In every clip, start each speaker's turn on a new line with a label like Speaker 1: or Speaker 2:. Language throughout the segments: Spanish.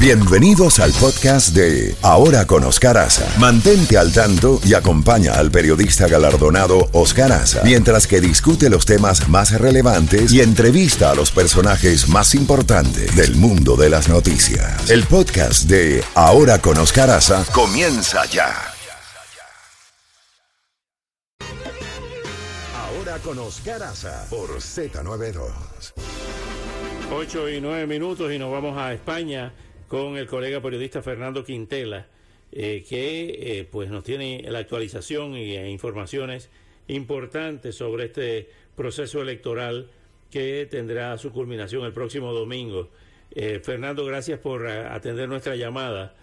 Speaker 1: Bienvenidos al podcast de Ahora con Oscar Aza. Mantente al tanto y acompaña al periodista galardonado Oscar Aza mientras que discute los temas más relevantes y entrevista a los personajes más importantes del mundo de las noticias. El podcast de Ahora con Oscar Aza comienza ya. Ahora con Oscar Aza por Z92.
Speaker 2: 8 y 9 minutos y nos vamos a España con el colega periodista Fernando Quintela, eh, que eh, pues nos tiene la actualización y e informaciones importantes sobre este proceso electoral que tendrá su culminación el próximo domingo. Eh, Fernando, gracias por atender nuestra llamada.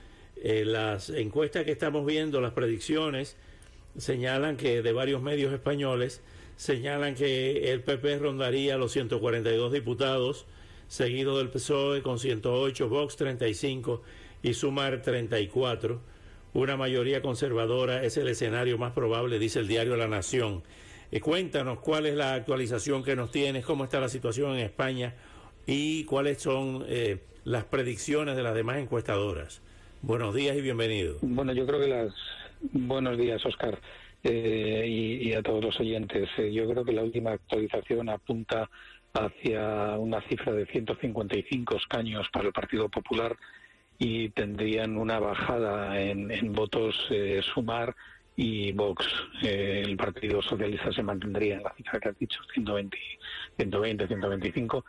Speaker 2: las encuestas que estamos viendo, las predicciones, señalan que de varios medios españoles, señalan que el PP rondaría los 142 diputados, seguido del PSOE con 108, Vox 35 y Sumar 34. Una mayoría conservadora es el escenario más probable, dice el diario La Nación. Eh, cuéntanos cuál es la actualización que nos tienes, cómo está la situación en España y cuáles son eh, las predicciones de las demás encuestadoras. Buenos días y bienvenido.
Speaker 3: Bueno, yo creo que las... Buenos días, Oscar, eh, y, a todos los oyentes. yo creo que la última actualización apunta hacia una cifra de 155 escaños para el Partido Popular y tendrían una bajada en, votos eh, sumar y Vox. Eh, el Partido Socialista se mantendría en la cifra que has dicho, 120, 120 125,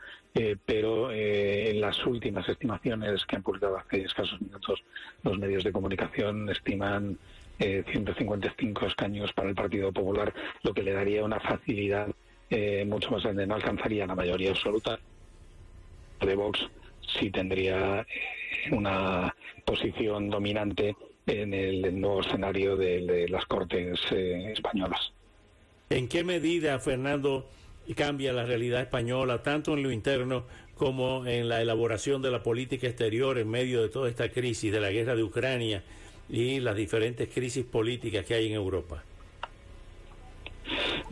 Speaker 3: pero eh, en las últimas estimaciones que han publicado hace escasos minutos los medios de comunicación estiman 155 escaños para el Partido Popular, lo que le daría una facilidad eh, mucho más grande, no alcanzaría la mayoría absoluta de Vox, sí tendría eh, una posición dominante en el nuevo escenario de, las Cortes eh, españolas.
Speaker 2: ¿En qué medida, Fernando, cambia la realidad española, tanto en lo interno como en la elaboración de la política exterior en medio de toda esta crisis de la guerra de Ucrania y las diferentes crisis políticas que hay en Europa?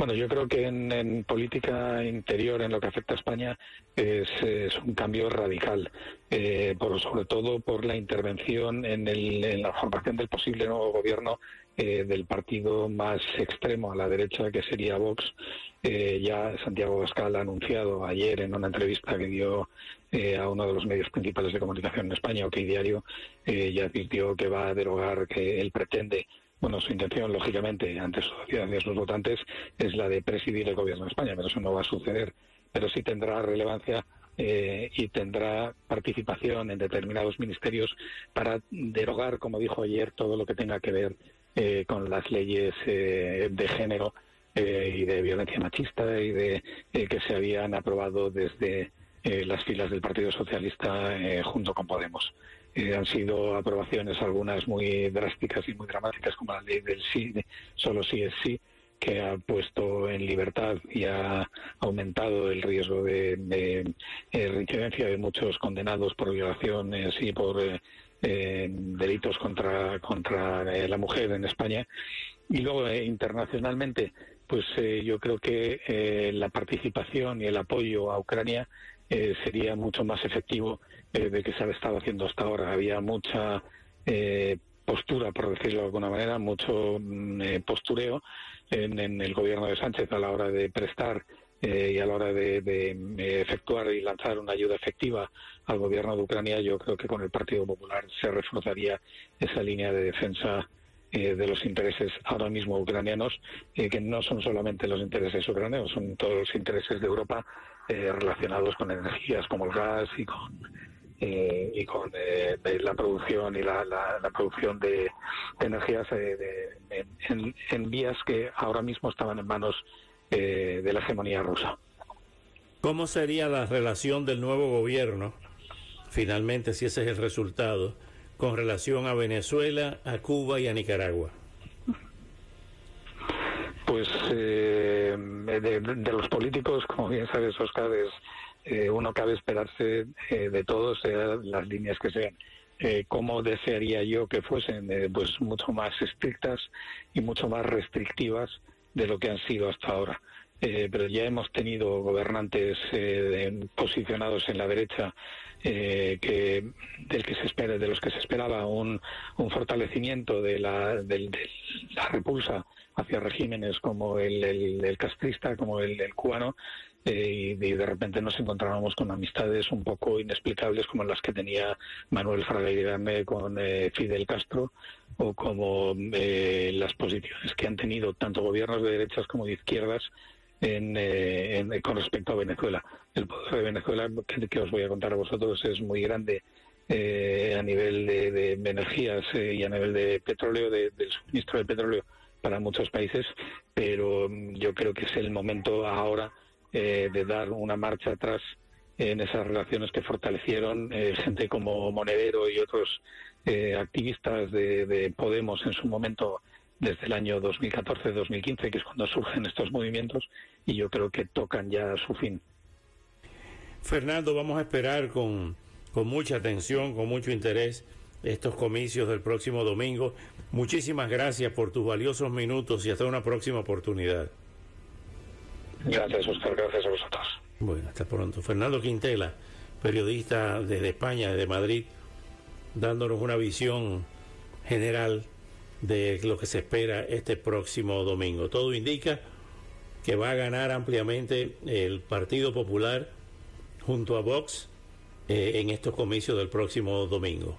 Speaker 3: Bueno, yo creo que en, política interior, en lo que afecta a España, es, un cambio radical, eh, por, sobre todo por la intervención en, la formación del posible nuevo gobierno eh, del partido más extremo a la derecha, que sería Vox. Eh, ya Santiago Gascal ha anunciado ayer en una entrevista que dio a uno de los medios principales de comunicación en España, OK Diario, ya advirtió que va a derogar, que él pretende bueno, su intención, lógicamente, ante su sociedad y sus votantes, es la de presidir el gobierno de España, pero eso no va a suceder. Pero sí tendrá relevancia eh, y tendrá participación en determinados ministerios para derogar, como dijo ayer, todo lo que tenga que ver eh, con las leyes eh, de género y de violencia machista y de que se habían aprobado desde las filas del Partido Socialista junto con Podemos. Eh, han sido aprobaciones algunas muy drásticas y muy dramáticas, como la ley del sí, solo sí es sí, que ha puesto en libertad y ha aumentado el riesgo de, de, eh, de muchos condenados por violaciones y por eh, delitos contra, contra la mujer en España. Y luego, internacionalmente, pues yo creo que la participación y el apoyo a Ucrania sería mucho más efectivo eh, de que se ha estado haciendo hasta ahora. Había mucha eh, postura, por decirlo de alguna manera, mucho mm, eh, postureo en, el gobierno de Sánchez a la hora de prestar y a la hora de, efectuar y lanzar una ayuda efectiva al gobierno de Ucrania. Yo creo que con el Partido Popular se reforzaría esa línea de defensa de los intereses ahora mismo ucranianos, que no son solamente los intereses ucranianos, son todos los intereses de Europa relacionados con energías como el gas y con eh, y con eh, la producción y la, producción de, energías eh, en, vías que ahora mismo estaban en manos de la hegemonía rusa.
Speaker 2: ¿Cómo sería la relación del nuevo gobierno, finalmente, si ese es el resultado, con relación a Venezuela, a Cuba y a Nicaragua?
Speaker 3: Pues de, de, los políticos, como bien sabes, Oscar, es eh, uno cabe esperarse eh, de todos, sean las líneas que sean. Eh, cómo desearía yo que fuesen pues mucho más estrictas y mucho más restrictivas de lo que han sido hasta ahora. Eh, pero ya hemos tenido gobernantes eh, posicionados en la derecha eh, que del que se espera, de los que se esperaba un, un fortalecimiento de la, de la repulsa hacia regímenes como el, el, castrista, como el, el cubano, eh, y, de repente nos encontrábamos con amistades un poco inexplicables como las que tenía Manuel Fraga con eh, Fidel Castro o como eh, las posiciones que han tenido tanto gobiernos de derechas como de izquierdas en, con respecto a Venezuela. El poder de Venezuela, que, os voy a contar a vosotros, es muy grande a nivel de, energías y a nivel de petróleo, del suministro de petróleo para muchos países, pero mm, yo creo que es el momento ahora eh, de dar una marcha atrás en esas relaciones que fortalecieron eh, gente como Monedero y otros eh, activistas de, Podemos en su momento desde el año 2014-2015, que es cuando surgen estos movimientos, y yo creo que tocan ya su fin.
Speaker 2: Fernando, vamos a esperar con, con mucha atención, con mucho interés estos comicios del próximo domingo. Muchísimas gracias por tus valiosos minutos y hasta una próxima oportunidad.
Speaker 3: Gracias, Oscar. Gracias a vosotros.
Speaker 2: Bueno, hasta pronto. Fernando Quintela, periodista desde España, desde Madrid, dándonos una visión general de lo que se espera este próximo domingo. Todo indica que va a ganar ampliamente el Partido Popular junto a Vox eh, en estos comicios del próximo domingo.